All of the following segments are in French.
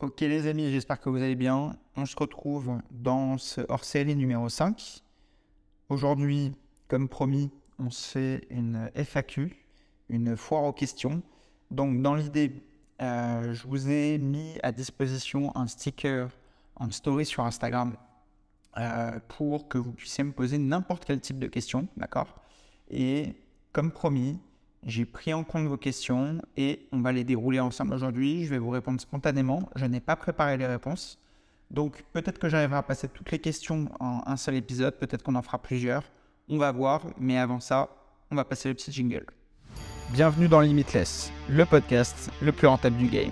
Ok les amis, j'espère que vous allez bien. On se retrouve dans ce hors-série numéro 5. Aujourd'hui, comme promis, on se fait une FAQ, une foire aux questions. Donc dans l'idée, euh, je vous ai mis à disposition un sticker en story sur Instagram euh, pour que vous puissiez me poser n'importe quel type de questions, d'accord? Et comme promis, j'ai pris en compte vos questions et on va les dérouler ensemble aujourd'hui. Je vais vous répondre spontanément. Je n'ai pas préparé les réponses. Donc peut-être que j'arriverai à passer toutes les questions en un seul épisode. Peut-être qu'on en fera plusieurs. On va voir. Mais avant ça, on va passer le petit jingle. Bienvenue dans Limitless, le podcast le plus rentable du game.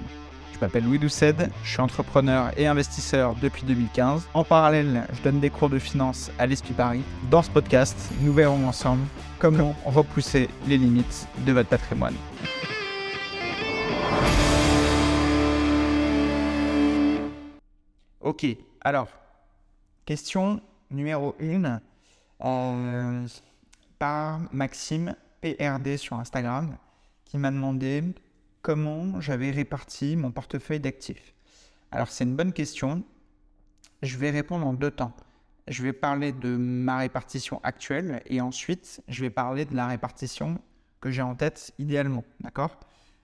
Je m'appelle Louis Doucet, je suis entrepreneur et investisseur depuis 2015. En parallèle, je donne des cours de finance à l'Esprit Paris. Dans ce podcast, nous verrons ensemble comment repousser les limites de votre patrimoine. Ok, alors, question numéro 1 euh, par Maxime PRD sur Instagram qui m'a demandé comment j'avais réparti mon portefeuille d'actifs Alors c'est une bonne question. Je vais répondre en deux temps. Je vais parler de ma répartition actuelle et ensuite je vais parler de la répartition que j'ai en tête idéalement. D'accord?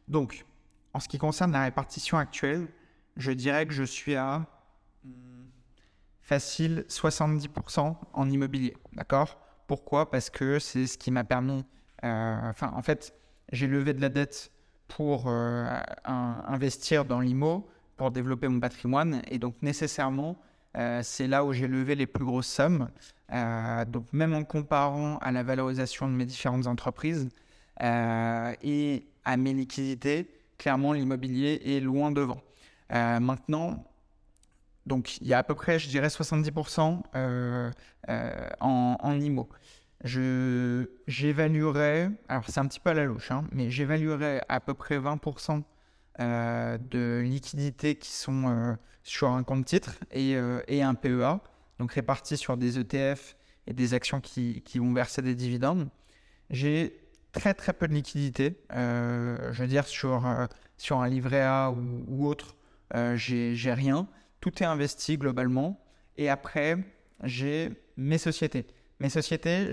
Donc, en ce qui concerne la répartition actuelle, je dirais que je suis à hmm, facile 70% en immobilier. D'accord? Pourquoi? Parce que c'est ce qui m'a permis. Euh, en fait, j'ai levé de la dette pour euh, investir dans l'IMO, pour développer mon patrimoine. Et donc, nécessairement, euh, c'est là où j'ai levé les plus grosses sommes. Euh, donc, même en comparant à la valorisation de mes différentes entreprises et à mes liquidités, clairement, l'immobilier est loin devant. maintenant, donc, il y a à peu près, je dirais, 70% en, en IMO je, j'évaluerais, alors c'est un petit peu à la louche, hein, mais j'évaluerais à peu près 20% euh, de liquidités qui sont euh, sur un compte titre et, euh, et, un PEA, donc répartis sur des ETF et des actions qui, qui vont verser des dividendes. J'ai très très peu de liquidités, je veux dire sur, sur un livret A ou, ou autre, j'ai rien. Tout est investi globalement. Et après, j'ai mes sociétés. Mes sociétés,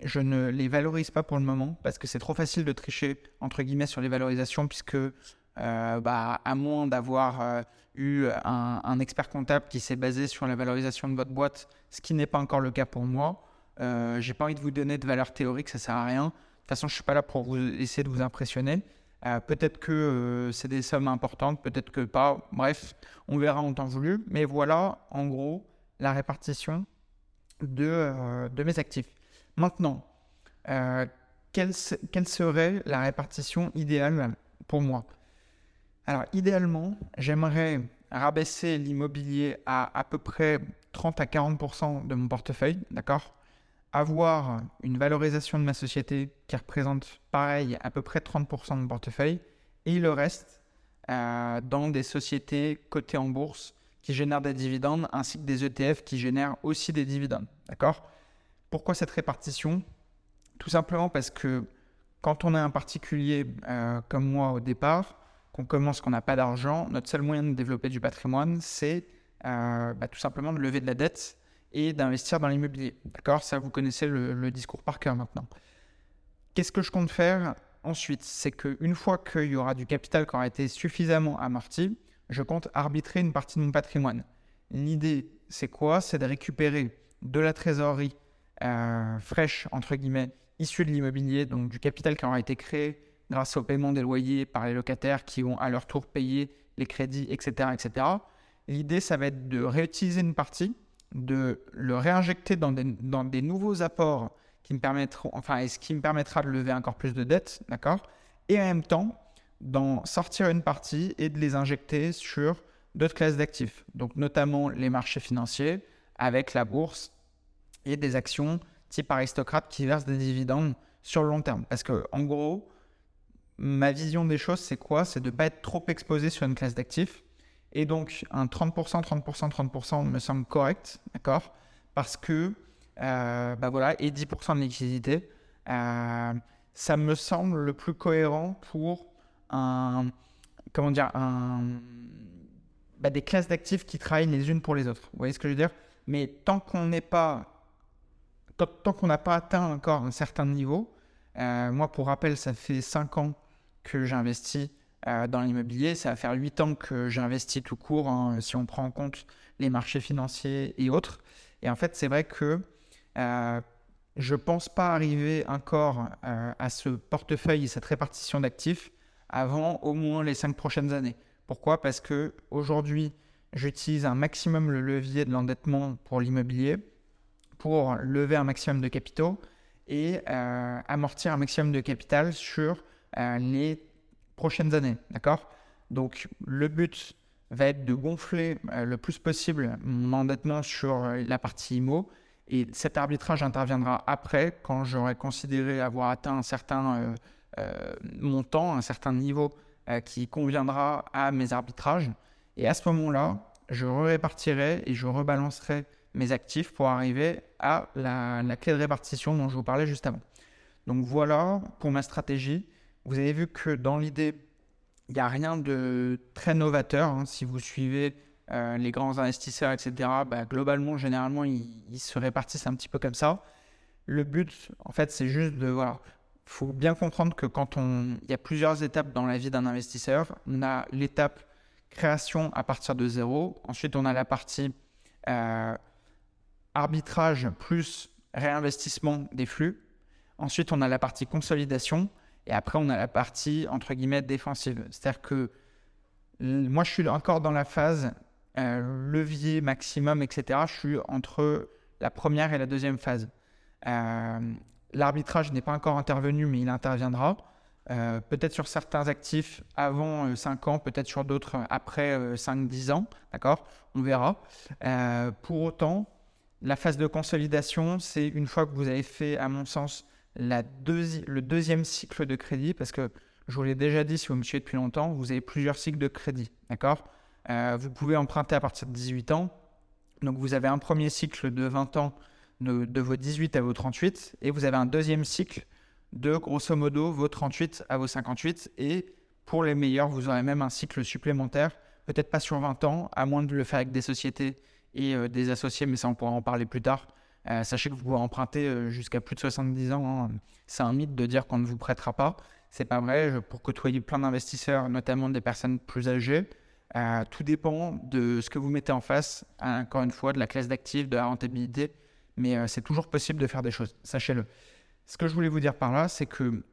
je, ne les valorise pas pour le moment parce que c'est trop facile de tricher, entre guillemets, sur les valorisations, puisque, euh, bah, à moins d'avoir euh, eu un, un, expert comptable qui s'est basé sur la valorisation de votre boîte, ce qui n'est pas encore le cas pour moi, euh, j'ai pas envie de vous donner de valeur théorique, ça sert à rien. De toute façon, je suis pas là pour vous essayer de vous impressionner. Euh, peut-être que c'est des sommes importantes, peut-être que pas. Bref, on verra en temps voulu. Mais voilà, en gros, la répartition de, euh, de mes actifs. Maintenant, euh, quelle, quelle, serait la répartition idéale pour moi? Alors, idéalement, j'aimerais rabaisser l'immobilier à à peu près 30 à 40% de mon portefeuille, d'accord? Avoir une valorisation de ma société qui représente pareil à peu près 30% de mon portefeuille et le reste euh, dans des sociétés cotées en bourse qui génèrent des dividendes, ainsi que des ETF qui génèrent aussi des dividendes. D'accord? Pourquoi cette répartition? Tout simplement parce que quand on est un particulier euh, comme moi au départ, qu'on commence, qu'on n'a pas d'argent, notre seul moyen de développer du patrimoine, c'est euh, bah, tout simplement de lever de la dette et d'investir dans l'immobilier. D'accord? Ça, vous connaissez le, le discours par cœur maintenant. Qu'est-ce que je compte faire ensuite? C'est qu'une fois qu'il y aura du capital qui aura été suffisamment amorti, je compte arbitrer une partie de mon patrimoine. L'idée, c'est quoi? C'est de récupérer de la trésorerie euh, fraîche, entre guillemets, issue de l'immobilier, donc du capital qui aura été créé grâce au paiement des loyers par les locataires qui vont à leur tour payer les crédits, etc. etc. L'idée, ça va être de réutiliser une partie, de le réinjecter dans des, dans des nouveaux apports qui me permettront, enfin, ce qui me permettra de lever encore plus de dettes, d'accord? Et en même temps, d'en sortir une partie et de les injecter sur d'autres classes d'actifs, donc notamment les marchés financiers avec la bourse et des actions type aristocrate qui versent des dividendes sur le long terme. Parce que en gros, ma vision des choses, c'est quoi? C'est de ne pas être trop exposé sur une classe d'actifs. Et donc, un 30%, 30%, 30% me semble correct, d'accord? Parce que, euh, bah voilà, et 10% de liquidité, euh, ça me semble le plus cohérent pour un, comment dire, un, bah, des classes d'actifs qui travaillent les unes pour les autres. Vous voyez ce que je veux dire? Mais tant qu'on n'est pas, tant, qu'on n'a pas atteint encore un certain niveau, euh, moi pour rappel, ça fait 5 ans que j'investis euh, dans l'immobilier, ça va faire 8 ans que j'investis tout court, hein, si on prend en compte les marchés financiers et autres. Et en fait, c'est vrai que euh, je ne pense pas arriver encore à ce portefeuille et cette répartition d'actifs avant au moins les 5 prochaines années. Pourquoi? Parce que aujourd'hui, j'utilise un maximum le levier de l'endettement pour l'immobilier pour lever un maximum de capitaux et euh, amortir un maximum de capital sur euh, les prochaines années. D'accord? Donc, le but va être de gonfler euh, le plus possible mon endettement sur la partie IMO. Et cet arbitrage interviendra après, quand j'aurai considéré avoir atteint un certain montant, un certain niveau euh, qui conviendra à mes arbitrages. Et à ce moment-là, je répartirai et je rebalancerai mes actifs pour arriver à la, clé de répartition dont je vous parlais juste avant. Donc voilà pour ma stratégie. Vous avez vu que dans l'idée, il n'y a rien de très novateur. Hein. Si vous suivez euh, les grands investisseurs, etc., bah, globalement, généralement, ils, ils, se répartissent un petit peu comme ça. Le but, en fait, c'est juste de voilà, il faut bien comprendre que quand on, il y a plusieurs étapes dans la vie d'un investisseur. On a l'étape création à partir de zéro. Ensuite, on a la partie euh, arbitrage plus réinvestissement des flux. Ensuite, on a la partie consolidation. Et après, on a la partie, entre guillemets, défensive. C'est-à-dire que moi, je suis encore dans la phase euh, levier maximum, etc. Je suis entre la première et la deuxième phase. Euh, L'arbitrage n'est pas encore intervenu, mais il interviendra. Euh, peut-être sur certains actifs avant 5 euh, ans, peut-être sur d'autres après 5-10 euh, ans, d'accord? On verra. pour autant, la phase de consolidation, c'est une fois que vous avez fait, à mon sens, le deuxième cycle de crédit, parce que je vous l'ai déjà dit, si vous me suivez depuis longtemps, vous avez plusieurs cycles de crédit, d'accord? Vous pouvez emprunter à partir de 18 ans, donc vous avez un premier cycle de 20 ans de, vos 18 à vos 38, et vous avez un deuxième cycle de grosso modo vos 38 à vos 58, et pour les meilleurs, vous aurez même un cycle supplémentaire, peut-être pas sur 20 ans, à moins de le faire avec des sociétés et euh, des associés, mais ça on pourra en parler plus tard. Euh, sachez que vous pouvez emprunter euh, jusqu'à plus de 70 ans. Hein. C'est un mythe de dire qu'on ne vous prêtera pas. C'est pas vrai. Pour côtoyer plein d'investisseurs, notamment des personnes plus âgées, tout dépend de ce que vous mettez en face. Encore une fois, de la classe d'actifs, de la rentabilité mais euh, c'est toujours possible de faire des choses, sachez-le. Ce que je voulais vous dire par là, c'est que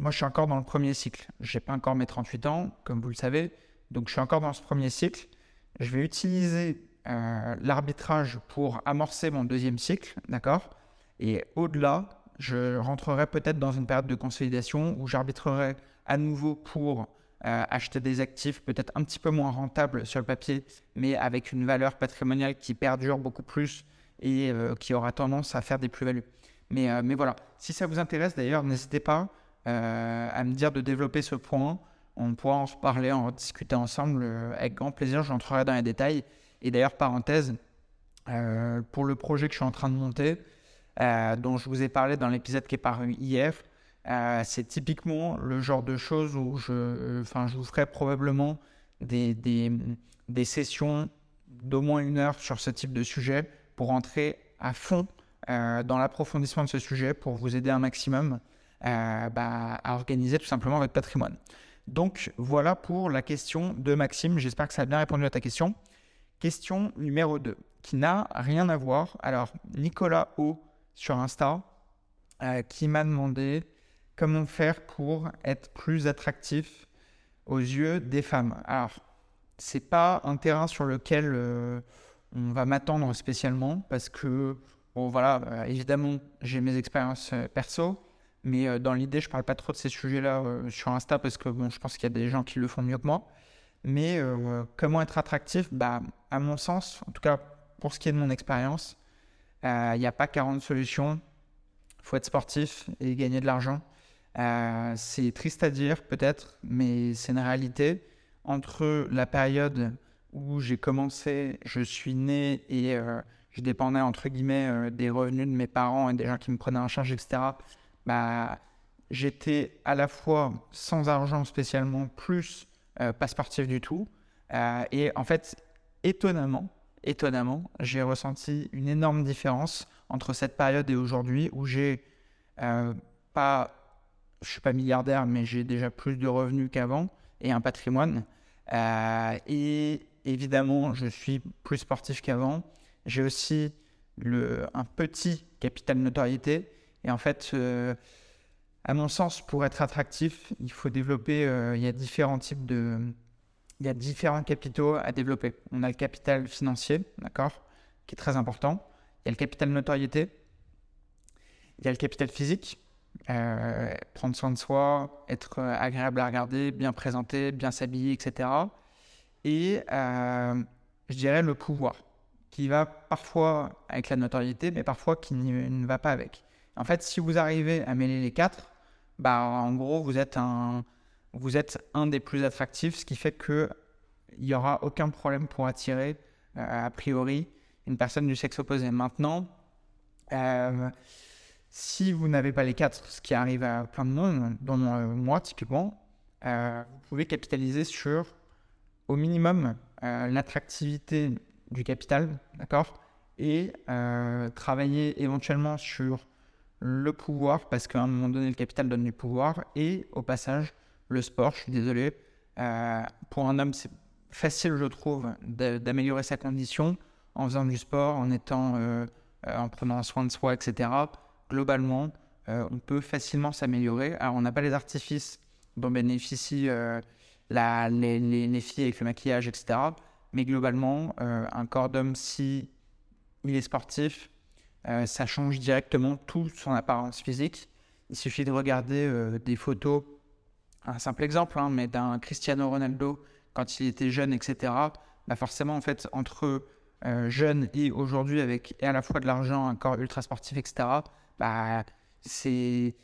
moi, je suis encore dans le premier cycle. Je n'ai pas encore mes 38 ans, comme vous le savez, donc je suis encore dans ce premier cycle. Je vais utiliser euh, l'arbitrage pour amorcer mon deuxième cycle, d'accord? Et au-delà, je rentrerai peut-être dans une période de consolidation où j'arbitrerai à nouveau pour euh, acheter des actifs peut-être un petit peu moins rentables sur le papier, mais avec une valeur patrimoniale qui perdure beaucoup plus et euh, qui aura tendance à faire des plus-values. Mais, euh, mais voilà, si ça vous intéresse d'ailleurs, n'hésitez pas euh, à me dire de développer ce point. On pourra en reparler, en discuter ensemble avec grand plaisir. J'entrerai dans les détails. Et d'ailleurs, parenthèse, pour le projet que je suis en train de monter, dont je vous ai parlé dans l'épisode qui est paru hier, c'est typiquement le genre de choses où je, enfin, je vous ferai probablement des, des, des sessions d'au moins une heure sur ce type de sujet pour rentrer à fond euh, dans l'approfondissement de ce sujet pour vous aider un maximum euh, bah, à organiser tout simplement votre patrimoine. Donc voilà pour la question de Maxime. J'espère que ça a bien répondu à ta question. Question numéro 2, qui n'a rien à voir. Alors, Nicolas O sur Insta, euh, qui m'a demandé comment faire pour être plus attractif aux yeux des femmes. Alors, c'est pas un terrain sur lequel on va m'attendre spécialement parce que, bon voilà, euh, évidemment, j'ai mes expériences euh, perso, mais euh, dans l'idée, je parle pas trop de ces sujets-là sur Insta parce que, bon, je pense qu'il y a des gens qui le font mieux que moi. Mais comment être attractif? Bah, À mon sens, en tout cas pour ce qui est de mon expérience, il n'y a pas 40 solutions. Il faut être sportif et gagner de l'argent. c'est triste à dire peut-être, mais c'est une réalité. Entre la période où j'ai commencé, je suis né et euh, je dépendais entre guillemets euh, des revenus de mes parents et des gens qui me prenaient en charge, etc. Bah, j'étais à la fois sans argent spécialement, plus euh, pas du tout. et en fait, étonnamment, étonnamment, j'ai ressenti une énorme différence entre cette période et aujourd'hui où j'ai pas, je suis pas milliardaire, mais j'ai déjà plus de revenus qu'avant et un patrimoine. et évidemment, je suis plus sportif qu'avant. J'ai aussi le, un petit capital notoriété. Et en fait, euh, à mon sens, pour être attractif, il faut développer, euh, il y a différents types de... Il y a différents capitaux à développer. On a le capital financier, d'accord, qui est très important. Il y a le capital notoriété. Il y a le capital physique. Euh, prendre soin de soi, être agréable à regarder, bien présenté, bien s'habiller, etc. Et je dirais le pouvoir qui va parfois avec la notoriété, mais parfois qui ne va pas avec. En fait, si vous arrivez à mêler les quatre, bah, en gros, vous êtes un, vous êtes un des plus attractifs, ce qui fait qu'il n'y aura aucun problème pour attirer, euh, a priori, une personne du sexe opposé. Maintenant, euh, si vous n'avez pas les quatre, ce qui arrive à plein de monde, dont euh, moi typiquement, vous pouvez capitaliser sur, au minimum, l'attractivité du capital, d'accord Et euh, travailler éventuellement sur le pouvoir, parce qu'à un moment donné, le capital donne du pouvoir, et au passage, le sport, je suis désolé. Euh, pour un homme, c'est facile, je trouve, d'améliorer sa condition en faisant du sport, en étant, euh, en prenant soin de soi, etc. Globalement, on peut facilement s'améliorer. Alors, on n'a pas les artifices dont bénéficient les, les, filles avec le maquillage, etc. Mais globalement, euh, un corps d'homme, si il est sportif, euh, ça change directement tout son apparence physique. Il suffit de regarder euh, des photos, un simple exemple, hein, mais d'un Cristiano Ronaldo quand il était jeune, etc. Bah forcément, en fait, entre jeune et aujourd'hui, avec et à la fois de l'argent, un corps ultra sportif, etc., bah, c'est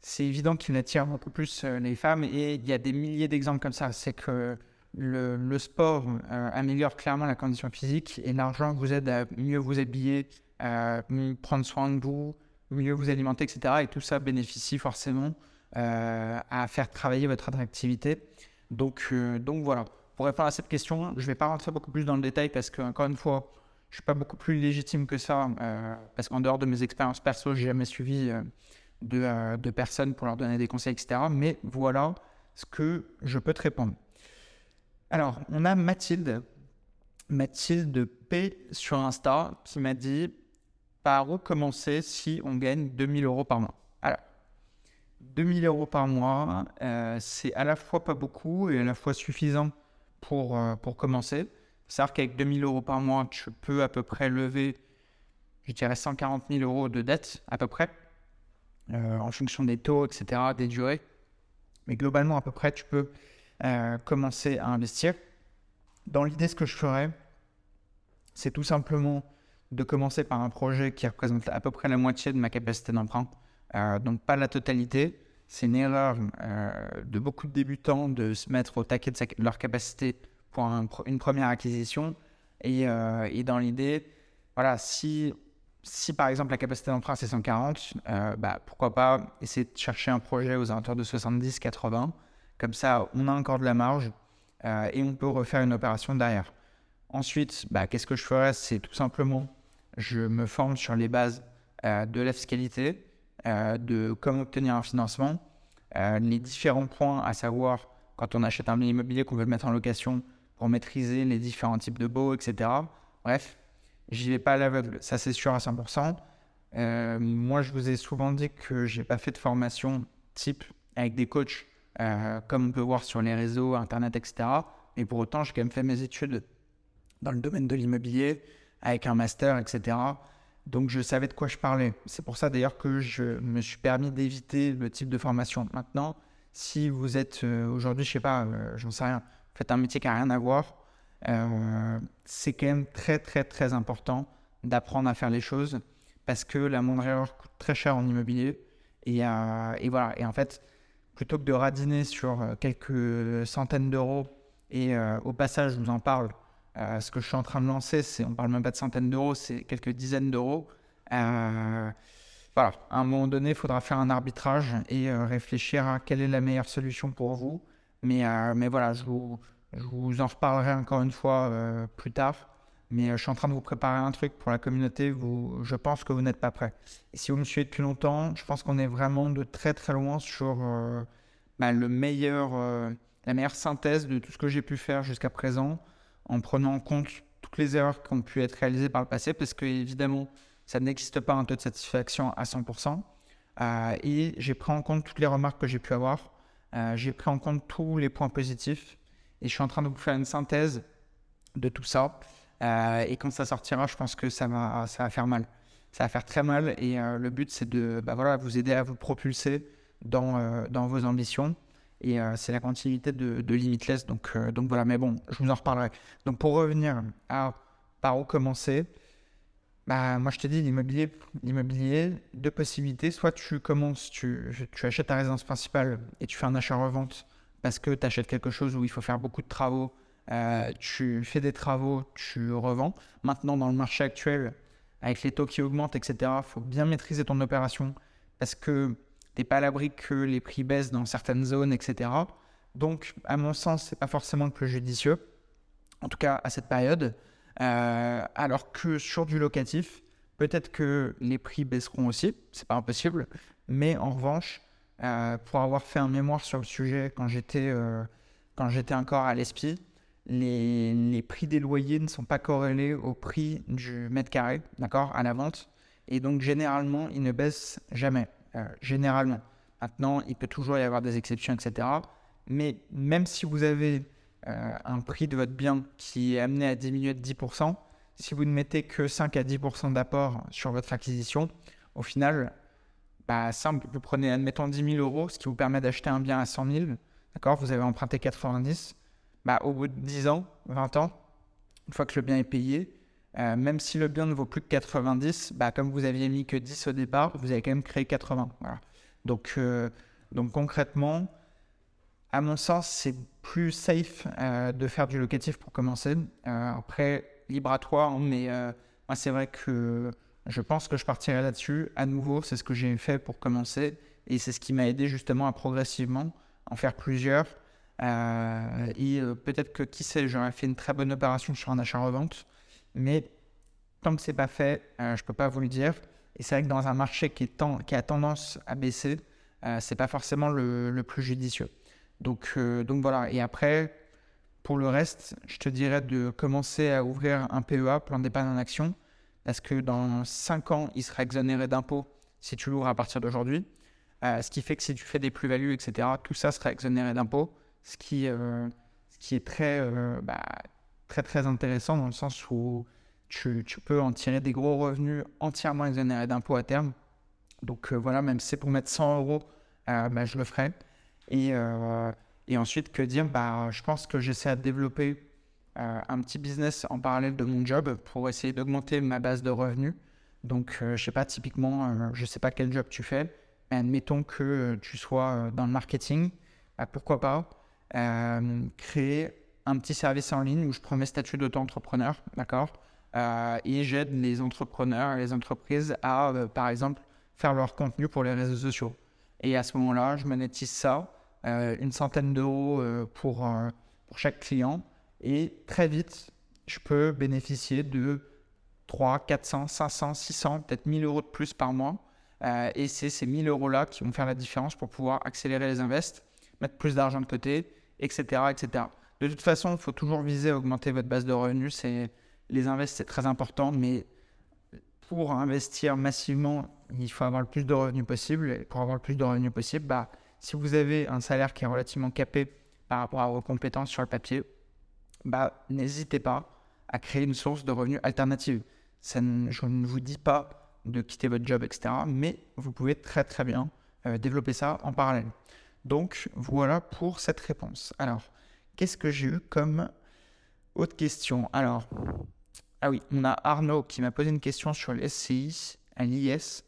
c'est évident qu'il attire un peu plus les femmes et il y a des milliers d'exemples comme ça. C'est que le, sport euh, améliore clairement la condition physique et l'argent vous aide à mieux vous habiller, prendre soin de vous, mieux vous alimenter, etc. Et tout ça bénéficie forcément euh, à faire travailler votre attractivité. Donc, euh, donc voilà. Pour répondre à cette question, je ne vais pas rentrer beaucoup plus dans le détail parce que, encore une fois, je ne suis pas beaucoup plus légitime que ça. parce qu'en dehors de mes expériences perso, j'ai jamais suivi de, de personnes pour leur donner des conseils, etc. Mais voilà ce que je peux te répondre. Alors, on a Mathilde, Mathilde P sur Insta, qui m'a dit par où commencer si on gagne 2000 euros par mois? Alors, 2000 euros par mois, euh, c'est à la fois pas beaucoup et à la fois suffisant pour, euh, pour commencer. C'est-à-dire qu'avec 2000 euros par mois, tu peux à peu près lever, je dirais, 140 000 euros de dette, à peu près, euh, en fonction des taux, etc., des durées. Mais globalement, à peu près, tu peux euh, commencer à investir. Dans l'idée, ce que je ferais, c'est tout simplement de commencer par un projet qui représente à peu près la moitié de ma capacité d'emprunt, euh, donc pas la totalité. C'est une erreur euh, de beaucoup de débutants de se mettre au taquet de, leur capacité pour une première acquisition. Et dans l'idée, voilà, si, si par exemple la capacité d'emprunt c'est 140, bah, pourquoi pas essayer de chercher un projet aux alentours de 70-80 comme ça, on a encore de la marge euh, et on peut refaire une opération derrière. Ensuite, bah, qu'est-ce que je ferais C'est tout simplement, je me forme sur les bases euh, de la fiscalité, euh, de comment obtenir un financement, les différents points à savoir quand on achète un bien immobilier qu'on veut le mettre en location pour maîtriser les différents types de baux, etc. Bref, j'y vais pas à l'aveugle, ça c'est sûr à 100%. moi, je vous ai souvent dit que j'ai pas fait de formation type avec des coachs euh, comme on peut voir sur les réseaux, Internet, etc. Et pour autant, j'ai quand même fait mes études dans le domaine de l'immobilier, avec un master, etc. Donc je savais de quoi je parlais. C'est pour ça d'ailleurs que je me suis permis d'éviter le type de formation. Maintenant, si vous êtes euh, aujourd'hui, je sais pas, euh, j'en sais rien, faites un métier qui n'a rien à voir, c'est quand même très très très important d'apprendre à faire les choses parce que la moindre erreur coûte très cher en immobilier. Et, et voilà. Et en fait, plutôt que de radiner sur euh, quelques centaines d'euros, et euh, au passage, je vous en parle, euh, ce que je suis en train de lancer, c'est, on parle même pas de centaines d'euros, c'est quelques dizaines d'euros. voilà, à un moment donné, il faudra faire un arbitrage et réfléchir à quelle est la meilleure solution pour vous. Mais, mais voilà, je vous, Je vous en reparlerai encore une fois plus tard. Mais je suis en train de vous préparer un truc pour la communauté. Je pense que vous n'êtes pas prêt. Et si vous me suivez depuis longtemps, je pense qu'on est vraiment de très très loin sur bah, le meilleur, la meilleure synthèse de tout ce que j'ai pu faire jusqu'à présent en prenant en compte toutes les erreurs qui ont pu être réalisées par le passé, parce que évidemment, ça n'existe pas un taux de satisfaction à 100%. Euh, et j'ai pris en compte toutes les remarques que j'ai pu avoir. Euh, j'ai pris en compte tous les points positifs. Et je suis en train de vous faire une synthèse de tout ça. Euh, et quand ça sortira, je pense que ça va, ça va faire mal. Ça va faire très mal. Et le but, c'est de bah voilà, vous aider à vous propulser dans, dans vos ambitions. Et c'est la continuité de, de Limitless. Donc, donc voilà, mais bon, je vous en reparlerai. Donc pour revenir à par où commencer, bah, moi, je te dis, l'immobilier, l'immobilier, deux possibilités. Soit tu commences, tu, tu achètes ta résidence principale et tu fais un achat-revente parce que tu achètes quelque chose où il faut faire beaucoup de travaux. Euh, tu fais des travaux, tu revends. Maintenant, dans le marché actuel, avec les taux qui augmentent, etc., il faut bien maîtriser ton opération parce que tu n'es pas à l'abri que les prix baissent dans certaines zones, etc. Donc, à mon sens, c'est pas forcément le plus judicieux, en tout cas à cette période. Euh, alors que sur du locatif, peut-être que les prix baisseront aussi, c'est pas impossible, mais en revanche, euh, pour avoir fait un mémoire sur le sujet quand j'étais euh, encore à l'ESPI, les, les, prix des loyers ne sont pas corrélés au prix du mètre carré, d'accord, à la vente, et donc généralement ils ne baissent jamais, généralement. Maintenant, il peut toujours y avoir des exceptions, etc. Mais même si vous avez euh, un prix de votre bien qui est amené à diminuer de 10%, si vous ne mettez que 5 à 10% d'apport sur votre acquisition, au final, simple, vous prenez, admettons, 10 000 euros, ce qui vous permet d'acheter un bien à 100 000, d'accord Vous avez emprunté 90, bah, au bout de 10 ans, 20 ans, une fois que le bien est payé, euh, même si le bien ne vaut plus que 90, bah, comme vous aviez mis que 10 au départ, vous avez quand même créé 80. Voilà. Donc, euh, donc concrètement, à mon sens, c'est plus safe euh, de faire du locatif pour commencer. Après, libre à toi, hein, mais c'est vrai que je pense que je partirai là-dessus. À nouveau, c'est ce que j'ai fait pour commencer et c'est ce qui m'a aidé justement à progressivement en faire plusieurs. et peut-être que, qui sait, j'aurais fait une très bonne opération sur un achat-revente, mais tant que c'est pas fait, je peux pas vous le dire. Et c'est vrai que dans un marché qui, est qui a tendance à baisser, c'est pas forcément le plus judicieux. Donc, euh, donc voilà. Et après, pour le reste, je te dirais de commencer à ouvrir un PEA, plan d'épargne en action, parce que dans 5 ans, il sera exonéré d'impôts? Si tu l'ouvres à partir d'aujourd'hui. Euh, ce qui fait que si tu fais des plus-values, etc., tout ça sera exonéré d'impôts, ce, qui, euh, ce qui est très, bah, très, très intéressant dans le sens où tu, peux en tirer des gros revenus entièrement exonérés d'impôts à terme. Donc voilà, même si c'est pour mettre 100 euros, bah, je le ferai. Et, euh, ensuite, que dire? Bah, Je pense que j'essaie de développer euh, un petit business en parallèle de mon job pour essayer d'augmenter ma base de revenus. Donc, euh, je sais pas, typiquement, je sais pas quel job tu fais, mais admettons que tu sois dans le marketing, bah, pourquoi pas créer un petit service en ligne où je prends mes statuts d'auto-entrepreneur, d'accord Et j'aide les entrepreneurs et les entreprises à, par exemple, faire leur contenu pour les réseaux sociaux. Et à ce moment-là, je monétise ça euh, une centaine d'euros euh, pour, euh, pour chaque client. Et très vite, je peux bénéficier de 3, 400, 500, 600, peut-être 1000 euros de plus par mois. et c'est ces 1000 euros-là qui vont faire la différence pour pouvoir accélérer les invests, mettre plus d'argent de côté, etc., etc. De toute façon, il faut toujours viser à augmenter votre base de revenus. Les invests, c'est très important, mais pour investir massivement, il faut avoir le plus de revenus possible. Et pour avoir le plus de revenus possible, bah, si vous avez un salaire qui est relativement capé par rapport à vos compétences sur le papier, bah, n'hésitez pas à créer une source de revenus alternative. Je ne vous dis pas de quitter votre job, etc. Mais vous pouvez très très bien euh, développer ça en parallèle. Donc voilà pour cette réponse. Alors, qu'est-ce que j'ai eu comme autre question? Alors, ah oui, on a Arnaud qui m'a posé une question sur les SCI l'IS.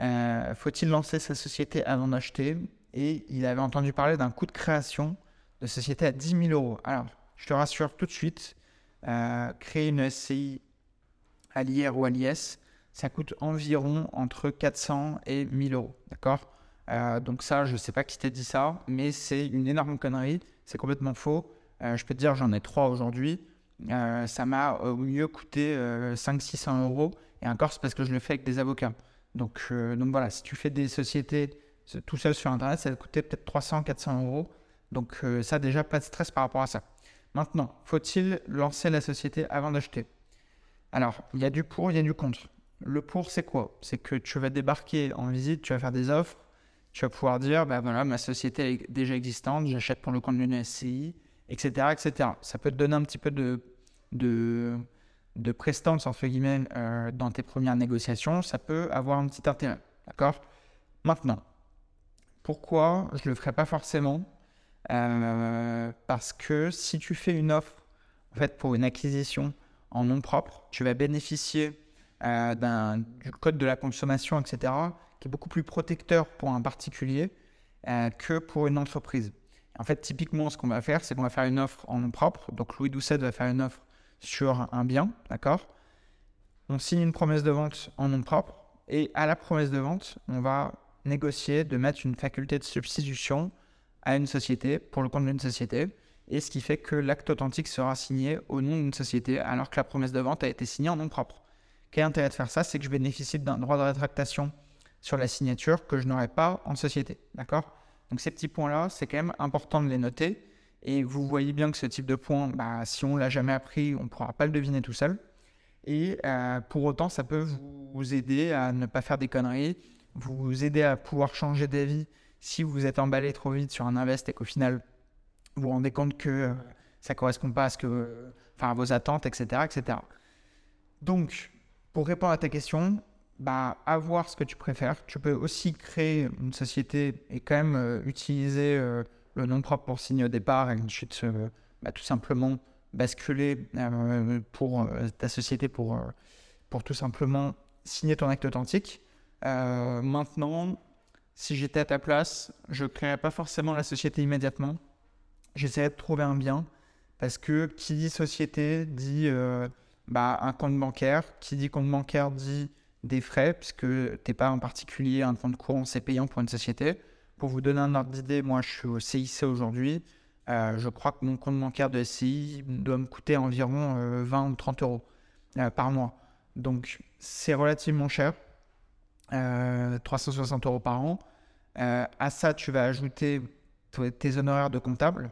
Euh, faut-il lancer sa société avant d'acheter? Et il avait entendu parler d'un coût de création de société à 10 000 euros. Alors, je te rassure tout de suite, euh, créer une SCI à l'IR ou à l'IS, ça coûte environ entre 400 et 1000 euros. D'accord? Euh, Donc, ça, je ne sais pas qui t'a dit ça, mais c'est une énorme connerie. C'est complètement faux. je peux te dire, j'en ai trois aujourd'hui. ça m'a au mieux coûté 500-600 euros. Et encore, c'est parce que je le fais avec des avocats. Donc, donc voilà, si tu fais des sociétés tout seul sur Internet, ça va coûter peut-être 300-400 euros. Donc ça, déjà, pas de stress par rapport à ça. Maintenant, faut-il lancer la société avant d'acheter? Alors, il y a du pour, il y a du contre. Le pour, c'est quoi? C'est que tu vas débarquer en visite, tu vas faire des offres, tu vas pouvoir dire, ben voilà, ma société est déjà existante, j'achète pour le compte d'une SCI, etc., etc. Ça peut te donner un petit peu de, de, de prestance, entre guillemets, euh, dans tes premières négociations. Ça peut avoir un petit intérêt, d'accord? Maintenant, pourquoi je ne le ferai pas forcément? Euh, Parce que si tu fais une offre, en fait, pour une acquisition en nom propre, tu vas bénéficier euh, du code de la consommation, etc., qui est beaucoup plus protecteur pour un particulier euh, que pour une entreprise. En fait, typiquement, ce qu'on va faire, c'est qu'on va faire une offre en nom propre. Donc, Louis Doucet va faire une offre sur un bien, d'accord? On signe une promesse de vente en nom propre et à la promesse de vente, on va négocier de mettre une faculté de substitution à une société pour le compte d'une société. Et ce qui fait que l'acte authentique sera signé au nom d'une société alors que la promesse de vente a été signée en nom propre. Quel intérêt de faire ça? C'est que je bénéficie d'un droit de rétractation sur la signature que je n'aurais pas en société. D'accord? Donc ces petits points-là, c'est quand même important de les noter. Et vous voyez bien que ce type de point, bah, si on ne l'a jamais appris, on ne pourra pas le deviner tout seul. Et euh, pour autant, ça peut vous aider à ne pas faire des conneries, vous aider à pouvoir changer d'avis si vous êtes emballé trop vite sur un invest et qu'au final, vous vous rendez compte que euh, ça ne correspond pas à, ce que, enfin, à vos attentes, etc., etc. Donc, pour répondre à ta question, bah, avoir ce que tu préfères. Tu peux aussi créer une société et quand même euh, utiliser euh, le nom propre pour signer au départ et ensuite bah, tout simplement basculer pour ta société pour, pour tout simplement signer ton acte authentique. maintenant, si j'étais à ta place, je ne créerais pas forcément la société immédiatement. J'essaierais de trouver un bien parce que qui dit société dit bah, un compte bancaire. Qui dit compte bancaire dit des frais, puisque tu n'es pas en particulier, un compte courant, c'est payant pour une société. Pour vous donner un ordre d'idée, moi je suis au CIC aujourd'hui. Euh, je crois que mon compte bancaire de SCI doit me coûter environ 20 euh, ou 30 euros euh, par mois. Donc c'est relativement cher, 360 euros par an. à ça, tu vas ajouter tes honoraires de comptable.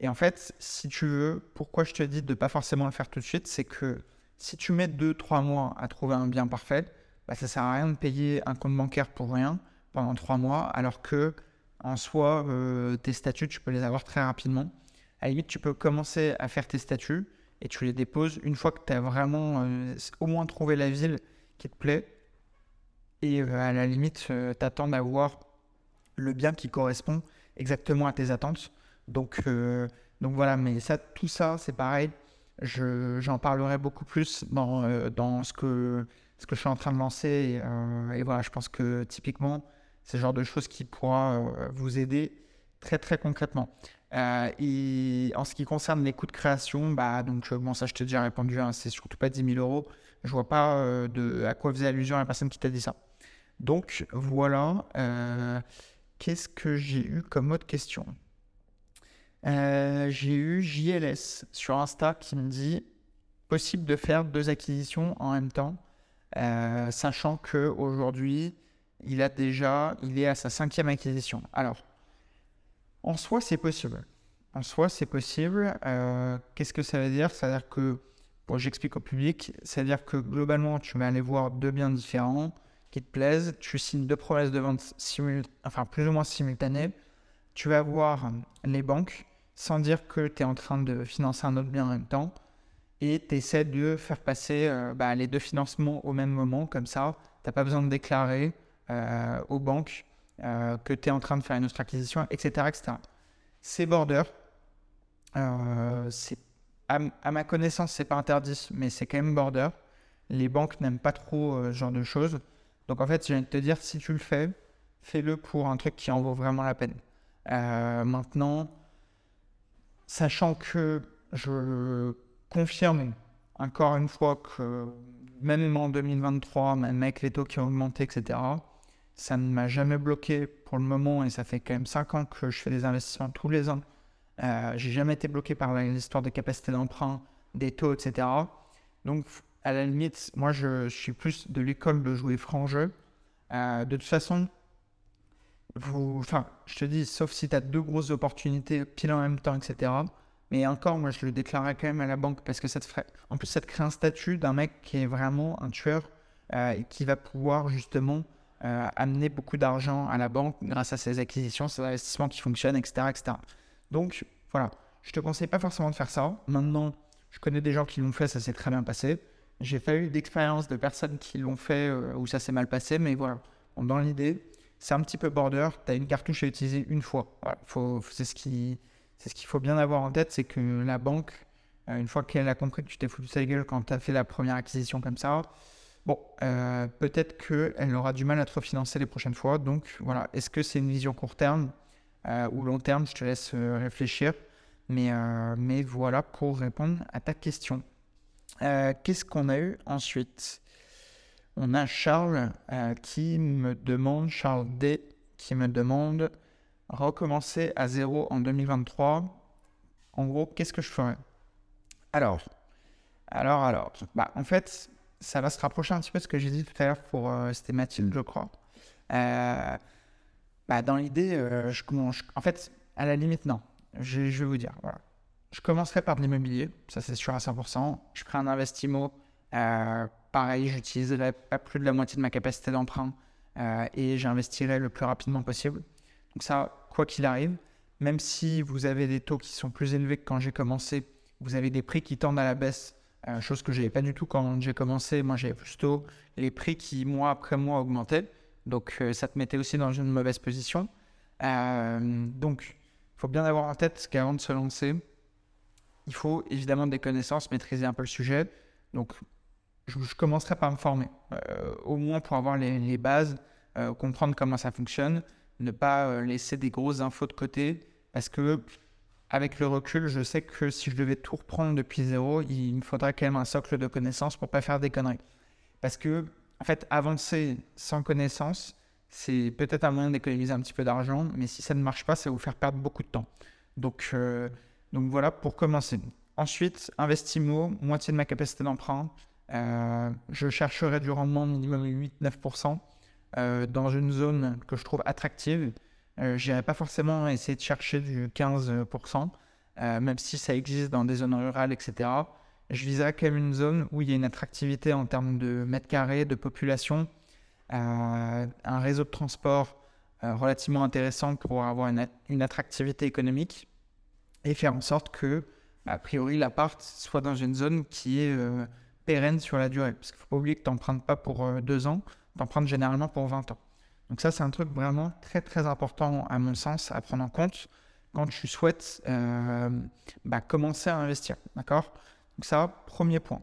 Et en fait, si tu veux, pourquoi je te dis de ne pas forcément le faire tout de suite, c'est que si tu mets 2-3 mois à trouver un bien parfait, bah, ça ne sert à rien de payer un compte bancaire pour rien pendant 3 mois, alors que en soi, euh, tes statuts, tu peux les avoir très rapidement. À la limite, tu peux commencer à faire tes statuts et tu les déposes une fois que tu as vraiment euh, au moins trouvé la ville qui te plaît. Et euh, à la limite, tu attends d'avoir le bien qui correspond exactement à tes attentes. Donc, euh, donc voilà, mais ça, tout ça, c'est pareil. j'en parlerai beaucoup plus dans, euh, dans ce, que, ce que je suis en train de lancer. Et, euh, voilà, je pense que typiquement, c'est le genre de choses qui pourra vous aider très très concrètement. et en ce qui concerne les coûts de création, bah, donc, bon, ça je te dis, répondu, hein, c'est surtout pas 10 000 euros. Je vois pas de, à quoi faisait allusion la personne qui t'a dit ça. Donc voilà, qu'est-ce que j'ai eu comme autre question? Euh, j'ai eu JLS sur Insta qui me dit possible de faire deux acquisitions en même temps, euh, sachant que aujourd'hui il a déjà, il est à sa cinquième acquisition. Alors, en soi, c'est possible. En soi, c'est possible. Euh, qu'est-ce que ça veut dire? Ça veut dire que, bon, j'explique au public, c'est-à-dire que globalement, tu vas aller voir deux biens différents qui te plaisent, tu signes deux promesses de vente enfin plus ou moins simultanées, tu vas voir les banques sans dire que tu es en train de financer un autre bien en même temps. Et tu essaies de faire passer euh, bah, les deux financements au même moment, comme ça, tu n'as pas besoin de déclarer euh, aux banques euh, que tu es en train de faire une autre acquisition, etc. etc. C'est border. c'est, à, à, ma connaissance, c'est pas interdit, mais c'est quand même border. Les banques n'aiment pas trop ce genre de choses. Donc en fait, je viens de te dire, si tu le fais, fais-le pour un truc qui en vaut vraiment la peine. maintenant, sachant que je confirme encore une fois que même en 2023, même avec les taux qui ont augmenté, etc., ça ne m'a jamais bloqué pour le moment et ça fait quand même 5 ans que je fais des investissements tous les ans Euh, j'ai jamais été bloqué par l'histoire de capacité d'emprunt, des taux, etc. Donc, à la limite, moi, je, suis plus de l'école de jouer franc jeu. Euh, de toute façon, enfin, je te dis, sauf si tu as deux grosses opportunités pile en même temps, etc. Mais encore, moi, je le déclarerais quand même à la banque parce que ça te ferait. En plus, ça te crée un statut d'un mec qui est vraiment un tueur euh, et qui va pouvoir justement euh, amener beaucoup d'argent à la banque grâce à ses acquisitions, ses investissements qui fonctionnent, etc. etc. Donc, voilà. Je te conseille pas forcément de faire ça. Maintenant, je connais des gens qui l'ont fait, ça s'est très bien passé. J'ai pas eu d'expérience de personnes qui l'ont fait euh, où ça s'est mal passé, mais voilà. dans l'idée, c'est un petit peu border. Tu as une cartouche à utiliser une fois. c'est ce qui, ce qu'il faut bien avoir en tête, c'est que la banque, euh, une fois qu'elle a compris que tu t'es foutu sa gueule quand tu as fait la première acquisition comme ça, bon, euh, peut-être qu'elle aura du mal à te refinancer les prochaines fois. Donc voilà, est-ce que c'est une vision court terme ou long terme? Je te laisse réfléchir. Mais, mais voilà pour répondre à ta question. Euh, qu'est-ce qu'on a eu ensuite? On a Charles euh, qui me demande, Charles D, qui me demande recommencer à zéro en 2023. En gros, qu'est-ce que je ferais? Alors, alors, alors, bah, en fait, ça va se rapprocher un petit peu de ce que j'ai dit tout à l'heure pour euh, c'était Mathilde, je crois. bah, dans l'idée, je, commence, en fait, à la limite, non. Je, je vais vous dire, voilà. Je commencerai par de l'immobilier, ça c'est sûr à 100%. Je ferai un investissement. Euh, pareil, j'utiliserai pas plus de la moitié de ma capacité d'emprunt euh, et j'investirai le plus rapidement possible. Donc ça, quoi qu'il arrive, même si vous avez des taux qui sont plus élevés que quand j'ai commencé, vous avez des prix qui tendent à la baisse, euh, chose que je n'avais pas du tout quand j'ai commencé. Moi, j'avais plutôt les prix qui, mois après mois, augmentaient. Donc ça te mettait aussi dans une mauvaise position. donc, il faut bien avoir en tête qu'avant de se lancer, il faut évidemment des connaissances, maîtriser un peu le sujet. Donc, je, commencerai par me former, euh, au moins pour avoir les, bases, euh, comprendre comment ça fonctionne, ne pas euh, laisser des grosses infos de côté, parce que avec le recul, je sais que si je devais tout reprendre depuis zéro, il me faudrait quand même un socle de connaissances pour pas faire des conneries. Parce que, en fait, avancer sans connaissances, c'est peut-être un moyen d'économiser un petit peu d'argent, mais si ça ne marche pas, ça va vous faire perdre beaucoup de temps. Donc, donc voilà pour commencer. Ensuite, Investimo, moitié de ma capacité d'emprunt. Euh, je chercherai du rendement minimum 8-9% euh, dans une zone que je trouve attractive. Euh, je n'irai pas forcément essayer de chercher du 15%, même si ça existe dans des zones rurales, etc. Je viserai quand même une zone où il y a une attractivité en termes de mètres carrés, de population, un réseau de transport relativement intéressant pour avoir une attractivité économique et faire en sorte que, a priori, l'appart soit dans une zone qui est euh, pérenne sur la durée. Parce qu'il ne faut pas oublier que tu n'empruntes pas pour euh, deux ans, tu empruntes généralement pour 20 ans. Donc ça, c'est un truc vraiment très très important à mon sens à prendre en compte quand tu souhaites euh, bah, commencer à investir. D'accord? Donc ça, premier point.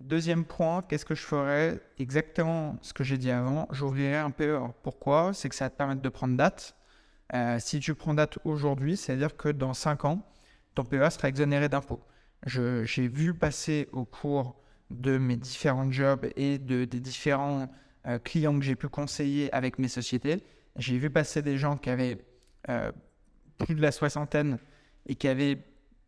Deuxième point, qu'est-ce que je ferais Exactement ce que j'ai dit avant, j'ouvrirais un PE. pourquoi? C'est que ça va te permettre de prendre date. Si tu prends date aujourd'hui, c'est-à-dire que dans 5 ans, ton PEA sera exonéré d'impôts. J'ai vu passer au cours de mes différents jobs et de, des différents euh, clients que j'ai pu conseiller avec mes sociétés, j'ai vu passer des gens qui avaient euh, plus de la soixantaine et qui avaient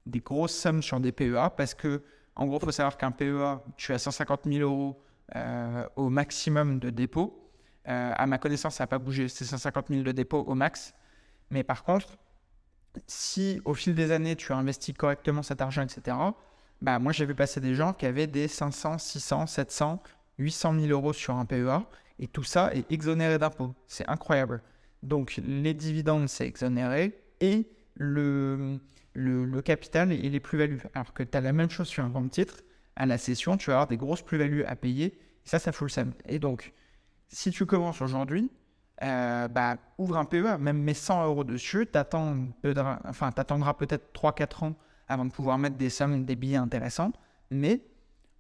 des grosses sommes sur des PEA parce que, en gros, il faut savoir qu'un PEA, tu as 150 000 euros euh, au maximum de dépôt. à ma connaissance, ça n'a pas bougé, c'est 150 000 de dépôt au max. Mais par contre, si au fil des années tu as investi correctement cet argent, etc., bah, moi j'ai vu passer des gens qui avaient des 500, 600, 700, 800 000 euros sur un PEA et tout ça est exonéré d'impôts. C'est incroyable. Donc les dividendes, c'est exonéré et le, le, capital et les plus-values. Alors que tu as la même chose sur un grand titre, à la session, tu vas avoir des grosses plus-values à payer. Et ça, ça fout le seum. Et donc, si tu commences aujourd'hui, bah, ouvre un PEA, même mets 100 euros dessus, t'attendras peut-être 3-4 ans avant de pouvoir mettre des sommes, des billets intéressants, mais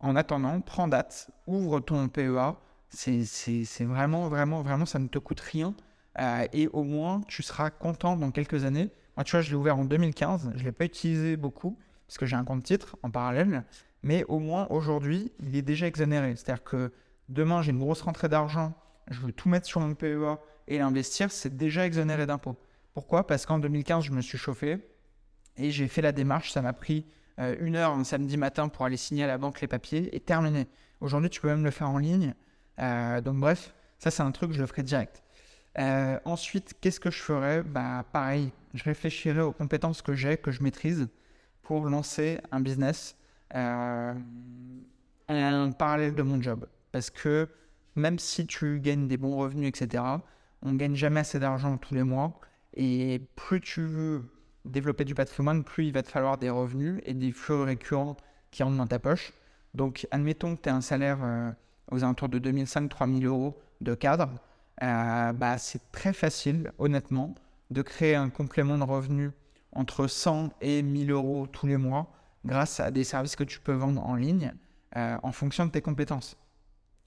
en attendant, prends date, ouvre ton PEA, c'est vraiment, vraiment, vraiment, ça ne te coûte rien, euh, et au moins, tu seras content dans quelques années. Moi, tu vois, je l'ai ouvert en 2015, je ne l'ai pas utilisé beaucoup, parce que j'ai un compte titre en parallèle, mais au moins, aujourd'hui, il est déjà exonéré. C'est-à-dire que demain, j'ai une grosse rentrée d'argent, je veux tout mettre sur mon PEA et l'investir, c'est déjà exonéré d'impôts. Pourquoi? Parce qu'en 2015, je me suis chauffé. Et j'ai fait la démarche. Ça m'a pris une heure un samedi matin pour aller signer à la banque les papiers et terminé. Aujourd'hui, tu peux même le faire en ligne. donc, bref, ça, c'est un truc, je le ferai direct. ensuite, qu'est-ce que je ferais? Bah, Pareil, je réfléchirai aux compétences que j'ai, que je maîtrise, pour lancer un business euh, en parallèle de mon job. Parce que même si tu gagnes des bons revenus, etc., on ne gagne jamais assez d'argent tous les mois. Et plus tu veux développer du patrimoine, plus il va te falloir des revenus et des flux récurrents qui rentrent dans ta poche. Donc, admettons que tu as un salaire euh, aux alentours de 2005-3000 euros de cadre. Euh, bah, c'est très facile, honnêtement, de créer un complément de revenus entre 100 et 1000 euros tous les mois grâce à des services que tu peux vendre en ligne euh, en fonction de tes compétences.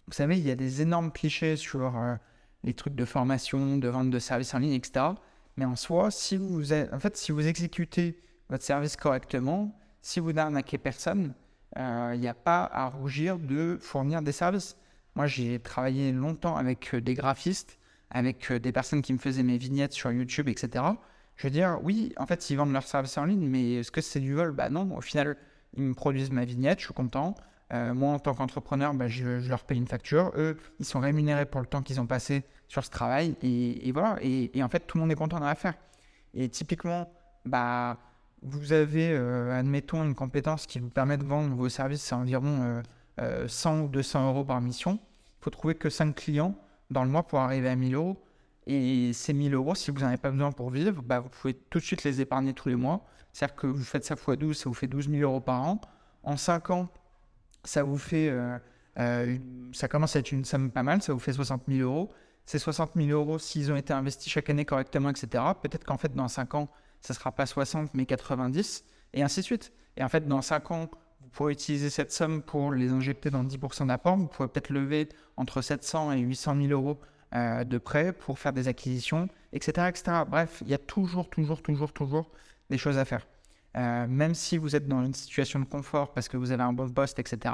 Vous savez, il y a des énormes clichés sur euh, les trucs de formation, de vente de services en ligne, etc. Mais en soi, si vous, exécutez votre service correctement, si vous n'arnaquez personne, euh, il n'y a pas à rougir de fournir des services. Moi, j'ai travaillé longtemps avec des graphistes, avec des personnes qui me faisaient mes vignettes sur YouTube, etc. Je veux dire, oui, en fait, ils vendent leurs services en ligne, mais est-ce que c'est du vol? Bah non, au final, ils me produisent ma vignette, je suis content. Euh, moi, en tant qu'entrepreneur, bah, je, leur paye une facture. Eux, ils sont rémunérés pour le temps qu'ils ont passé sur ce travail. Et, voilà. Et, en fait, tout le monde est content dans l'affaire. Et typiquement, bah, vous avez, euh, admettons, une compétence qui vous permet de vendre vos services à environ 100 euh, ou 200 euros par mission. Il faut trouver que 5 clients dans le mois pour arriver à 1000 euros. Et ces 1000 euros, si vous n'en avez pas besoin pour vivre, bah, vous pouvez tout de suite les épargner tous les mois. C'est-à-dire que vous faites ça x 12, ça vous fait 12 000 euros par an. En 5 ans, ça vous fait. Euh, euh, ça commence à être une somme pas mal, ça vous fait 60 000 euros. Ces 60 000 euros, s'ils ont été investis chaque année correctement, etc., peut-être qu'en fait, dans 5 ans, ça ne sera pas 60, mais 90, et ainsi de suite. Et en fait, dans 5 ans, vous pourrez utiliser cette somme pour les injecter dans 10% d'apport. Vous pouvez peut-être lever entre 700 et 800 000 euros euh, de prêt pour faire des acquisitions, etc., etc. Bref, il y a toujours, toujours, toujours, toujours des choses à faire. Euh, même si vous êtes dans une situation de confort parce que vous avez un bon poste, etc.,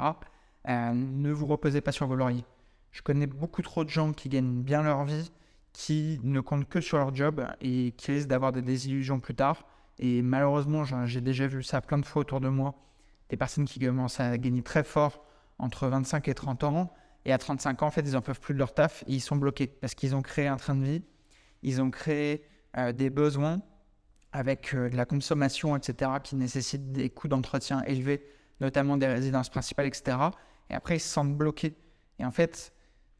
euh, ne vous reposez pas sur vos lauriers. Je connais beaucoup trop de gens qui gagnent bien leur vie, qui ne comptent que sur leur job et qui risquent d'avoir des désillusions plus tard. Et malheureusement, j'ai déjà vu ça plein de fois autour de moi. Des personnes qui commencent à gagner très fort entre 25 et 30 ans et à 35 ans, en fait, ils n'en peuvent plus de leur taf et ils sont bloqués parce qu'ils ont créé un train de vie, ils ont créé euh, des besoins avec euh, de la consommation, etc., qui nécessitent des coûts d'entretien élevés, notamment des résidences principales, etc. Et après, ils se sentent bloqués. Et en fait,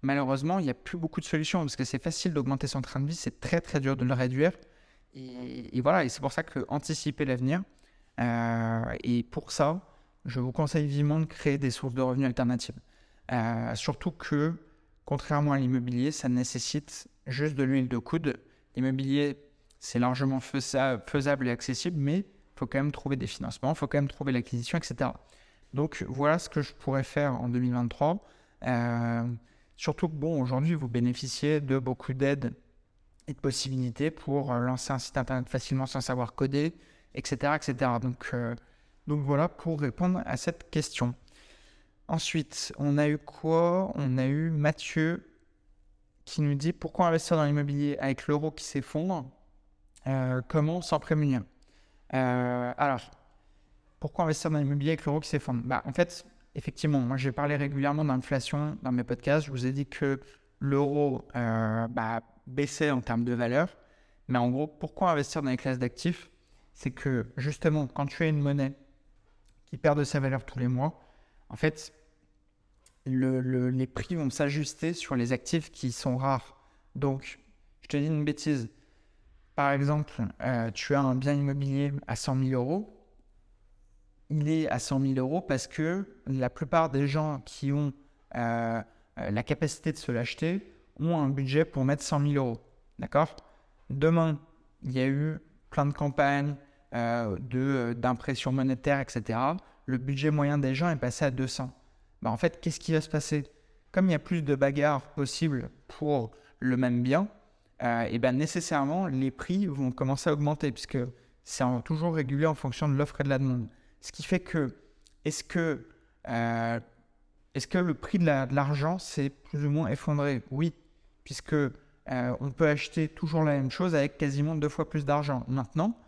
malheureusement, il n'y a plus beaucoup de solutions parce que c'est facile d'augmenter son train de vie, c'est très très dur de le réduire. Et, voilà, et c'est pour ça que anticiper l'avenir. Euh, et pour ça, je vous conseille vivement de créer des sources de revenus alternatives. Euh, surtout que, contrairement à l'immobilier, ça nécessite juste de l'huile de coude. L'immobilier, c'est largement faisable et accessible, mais il faut quand même trouver des financements, il faut quand même trouver l'acquisition, etc. Donc voilà ce que je pourrais faire en 2023. Euh, surtout que, bon, aujourd'hui, vous bénéficiez de beaucoup d'aides et de possibilités pour lancer un site internet facilement sans savoir coder, etc. etc. Euh, donc voilà pour répondre à cette question. Ensuite, on a eu quoi? On a eu Mathieu qui nous dit pourquoi investir dans l'immobilier avec l'euro qui s'effondre? Euh, Comment s'en prémunir? Euh, Alors, pourquoi investir dans l'immobilier avec l'euro qui s'effondre? Bah, En fait, effectivement, moi j'ai parlé régulièrement d'inflation dans mes podcasts. Je vous ai dit que l'euro euh, bah, baissait en termes de valeur. Mais en gros, pourquoi investir dans les classes d'actifs? C'est que justement, quand tu as une monnaie qui perd de sa valeur tous les mois, en fait, les prix vont s'ajuster sur les actifs qui sont rares. Donc, je te dis une bêtise. Par exemple, euh, tu as un bien immobilier à 100 000 euros. Il est à 100 000 euros parce que la plupart des gens qui ont euh, euh, la capacité de se l'acheter ont un budget pour mettre 100 000 euros. D'accord? Demain, il y a eu plein de campagnes d'impression monétaire, etc. Le budget moyen des gens est passé à 200. Bah, en fait, qu'est-ce qui va se passer? Comme il y a plus de bagarres possibles pour le même bien, et ben nécessairement, les prix vont commencer à augmenter, puisque c'est toujours régulé en fonction de l'offre et de la demande. Ce qui fait que, est-ce que, euh, que le prix de l'argent s'est plus ou moins effondré? Oui, puisque euh, on peut acheter toujours la même chose avec quasiment deux fois plus d'argent. Maintenant,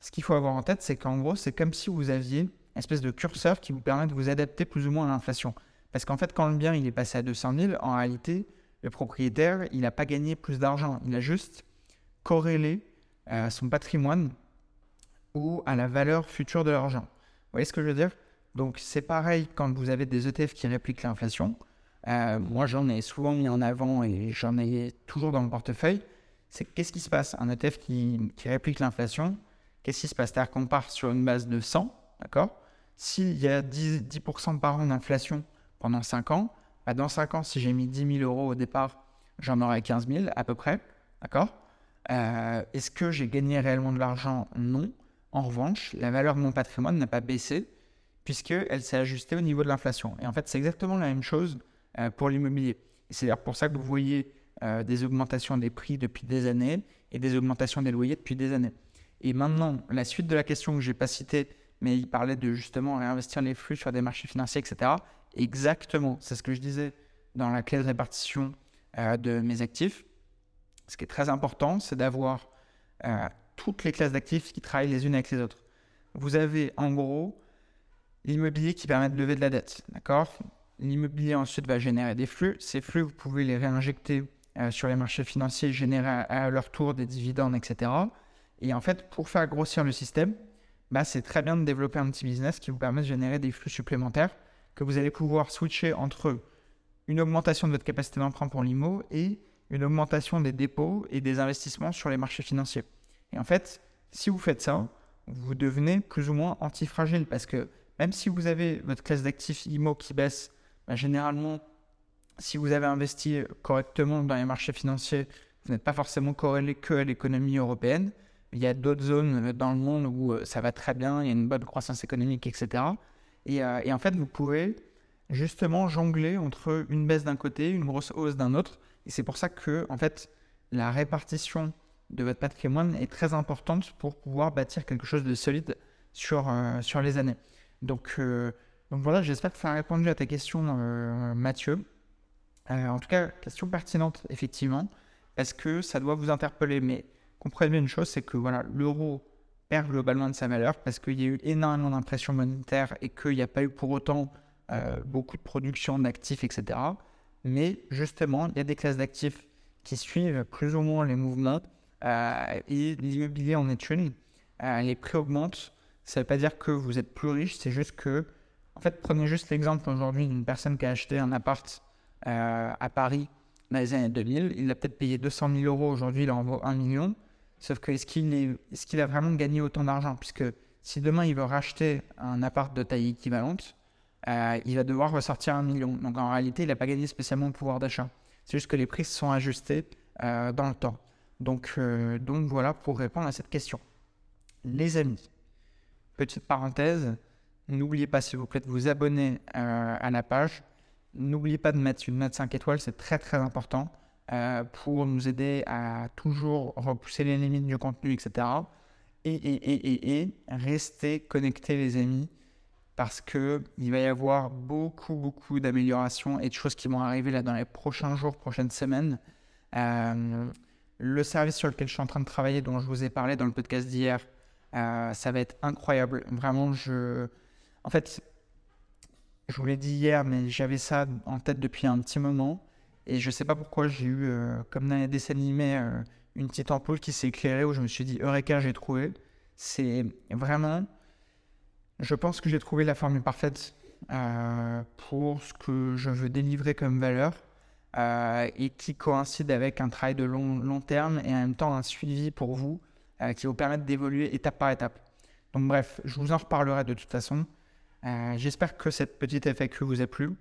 ce qu'il faut avoir en tête, c'est qu'en gros, c'est comme si vous aviez une espèce de curseur qui vous permet de vous adapter plus ou moins à l'inflation. Parce qu'en fait, quand le bien il est passé à 200 000, en réalité, le propriétaire, il n'a pas gagné plus d'argent. Il a juste corrélé euh, son patrimoine ou à la valeur future de l'argent. Vous voyez ce que je veux dire? Donc, c'est pareil quand vous avez des ETF qui répliquent l'inflation. Euh, moi, j'en ai souvent mis en avant et j'en ai toujours dans mon portefeuille. C'est qu'est-ce qui se passe? Un ETF qui, réplique l'inflation, qu'est-ce qui se passe? C'est-à-dire qu'on part sur une base de 100, d'accord? S'il y a 10%, 10 par an d'inflation pendant 5 ans, bah dans 5 ans, si j'ai mis 10 000 euros au départ, j'en aurai 15 000 à peu près, d'accord? Euh, Est-ce que j'ai gagné réellement de l'argent? Non. En revanche, la valeur de mon patrimoine n'a pas baissé puisqu'elle s'est ajustée au niveau de l'inflation. Et en fait, c'est exactement la même chose euh, pour l'immobilier. C'est d'ailleurs pour ça que vous voyez euh, des augmentations des prix depuis des années et des augmentations des loyers depuis des années. Et maintenant, la suite de la question que je n'ai pas citée, mais il parlait de justement réinvestir les flux sur des marchés financiers, etc. Exactement, c'est ce que je disais dans la clé de répartition euh, de mes actifs. Ce qui est très important, c'est d'avoir toutes les classes d'actifs qui travaillent les unes avec les autres. Vous avez en gros l'immobilier qui permet de lever de la dette, d'accord? L'immobilier ensuite va générer des flux. Ces flux, vous pouvez les réinjecter euh, sur les marchés financiers, générer à, leur tour des dividendes, etc. Et en fait, pour faire grossir le système, bah, c'est très bien de développer un petit business qui vous permet de générer des flux supplémentaires que vous allez pouvoir switcher entre une augmentation de votre capacité d'emprunt pour l'IMO et une augmentation des dépôts et des investissements sur les marchés financiers. Et en fait, si vous faites ça, vous devenez plus ou moins antifragile parce que même si vous avez votre classe d'actifs IMO qui baisse bah, généralement, si vous avez investi correctement dans les marchés financiers, vous n'êtes pas forcément corrélé que à l'économie européenne. Il y a d'autres zones dans le monde où euh, ça va très bien, il y a une bonne croissance économique, etc. Euh, et, en fait, vous pouvez justement jongler entre une baisse d'un côté, une grosse hausse d'un autre. Et c'est pour ça que, en fait, la répartition de votre patrimoine est très importante pour pouvoir bâtir quelque chose de solide sur, euh, sur les années. Donc, donc voilà, j'espère que ça a répondu à ta question, euh, Mathieu. Euh, en tout cas, question pertinente, effectivement, parce que ça doit vous interpeller? Mais comprenez une chose, c'est que voilà, l'euro perd globalement de sa valeur parce qu'il y a eu énormément d'impression monétaire et qu'il n'y a pas eu pour autant euh, beaucoup de production d'actifs, etc. Mais justement, il y a des classes d'actifs qui suivent plus ou moins les mouvements et l'immobilier en est une. les prix augmentent. Ça ne veut pas dire que vous êtes plus riche, c'est juste que en fait, prenez juste l'exemple aujourd'hui d'une personne qui a acheté un appart euh, à Paris dans les années 2000. Il a peut-être payé 200 000 euros, aujourd'hui il en vaut 1 million. Sauf que est-ce qu'il a vraiment gagné autant d'argent? Puisque si demain il veut racheter un appart de taille équivalente, euh, il va devoir ressortir un million. Donc en réalité, il n'a pas gagné spécialement le pouvoir d'achat. C'est juste que les prix se sont ajustés euh, dans le temps. Donc, donc voilà pour répondre à cette question. Les amis, petite parenthèse, N'oubliez pas, s'il vous plaît, de vous abonner euh, à la page. N'oubliez pas de mettre une note 5 étoiles, c'est très très important euh, pour nous aider à toujours repousser les limites du contenu, etc. Et, et, et, et, restez connectés, les amis, parce qu'il va y avoir beaucoup, beaucoup d'améliorations et de choses qui vont arriver là dans les prochains jours, prochaines semaines. Euh, le service sur lequel je suis en train de travailler, dont je vous ai parlé dans le podcast d'hier, ça va être incroyable. Vraiment, je en fait, je vous l'ai dit hier, mais j'avais ça en tête depuis un petit moment. Et je ne sais pas pourquoi j'ai eu, euh, comme dans les dessins animés, euh, une petite ampoule qui s'est éclairée où je me suis dit, Eureka, j'ai trouvé. C'est vraiment. Je pense que j'ai trouvé la formule parfaite euh, pour ce que je veux délivrer comme valeur et qui coïncide avec un travail de long, long terme et en même temps un suivi pour vous qui vous permettre d'évoluer étape par étape. Donc, bref, je vous en reparlerai de toute façon. J'espère que cette petite FAQ vous a plu.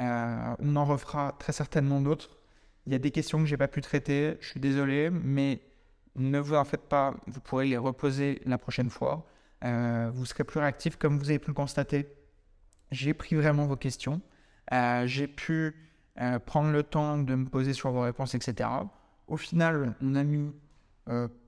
Euh, on en refera très certainement d'autres. Il y a des questions que j'ai pas pu traiter, je suis désolé, mais ne vous en faites pas, vous pourrez les reposer la prochaine fois. Euh, vous serez plus réactif, comme vous avez pu le constater. J'ai pris vraiment vos questions. j'ai pu prendre le temps de me poser sur vos réponses, etc. Au final, on a mis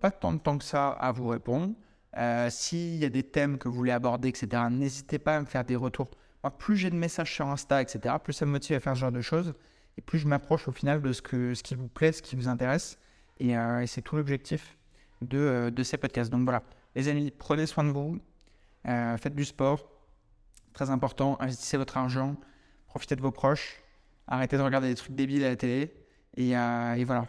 pas tant de temps que ça à vous répondre. Euh, s'il y a des thèmes que vous voulez aborder, etc., n'hésitez pas à me faire des retours. Plus j'ai de messages sur Insta, etc., plus ça me motive à faire ce genre de choses. Et plus je m'approche au final de ce, que, ce qui vous plaît, ce qui vous intéresse. Et, euh, c'est tout l'objectif de, euh, de, ces podcasts. Donc voilà. Les amis, prenez soin de vous. faites du sport. Très important. Investissez votre argent. Profitez de vos proches. Arrêtez de regarder des trucs débiles à la télé. Et voilà.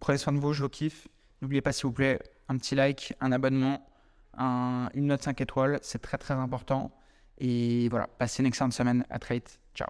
Prenez soin de vous. Je vous kiffe. N'oubliez pas, s'il vous plaît, un petit like, un abonnement, une note 5 étoiles. C'est très, très important. Et voilà. Passez une excellente semaine. À très vite. Ciao.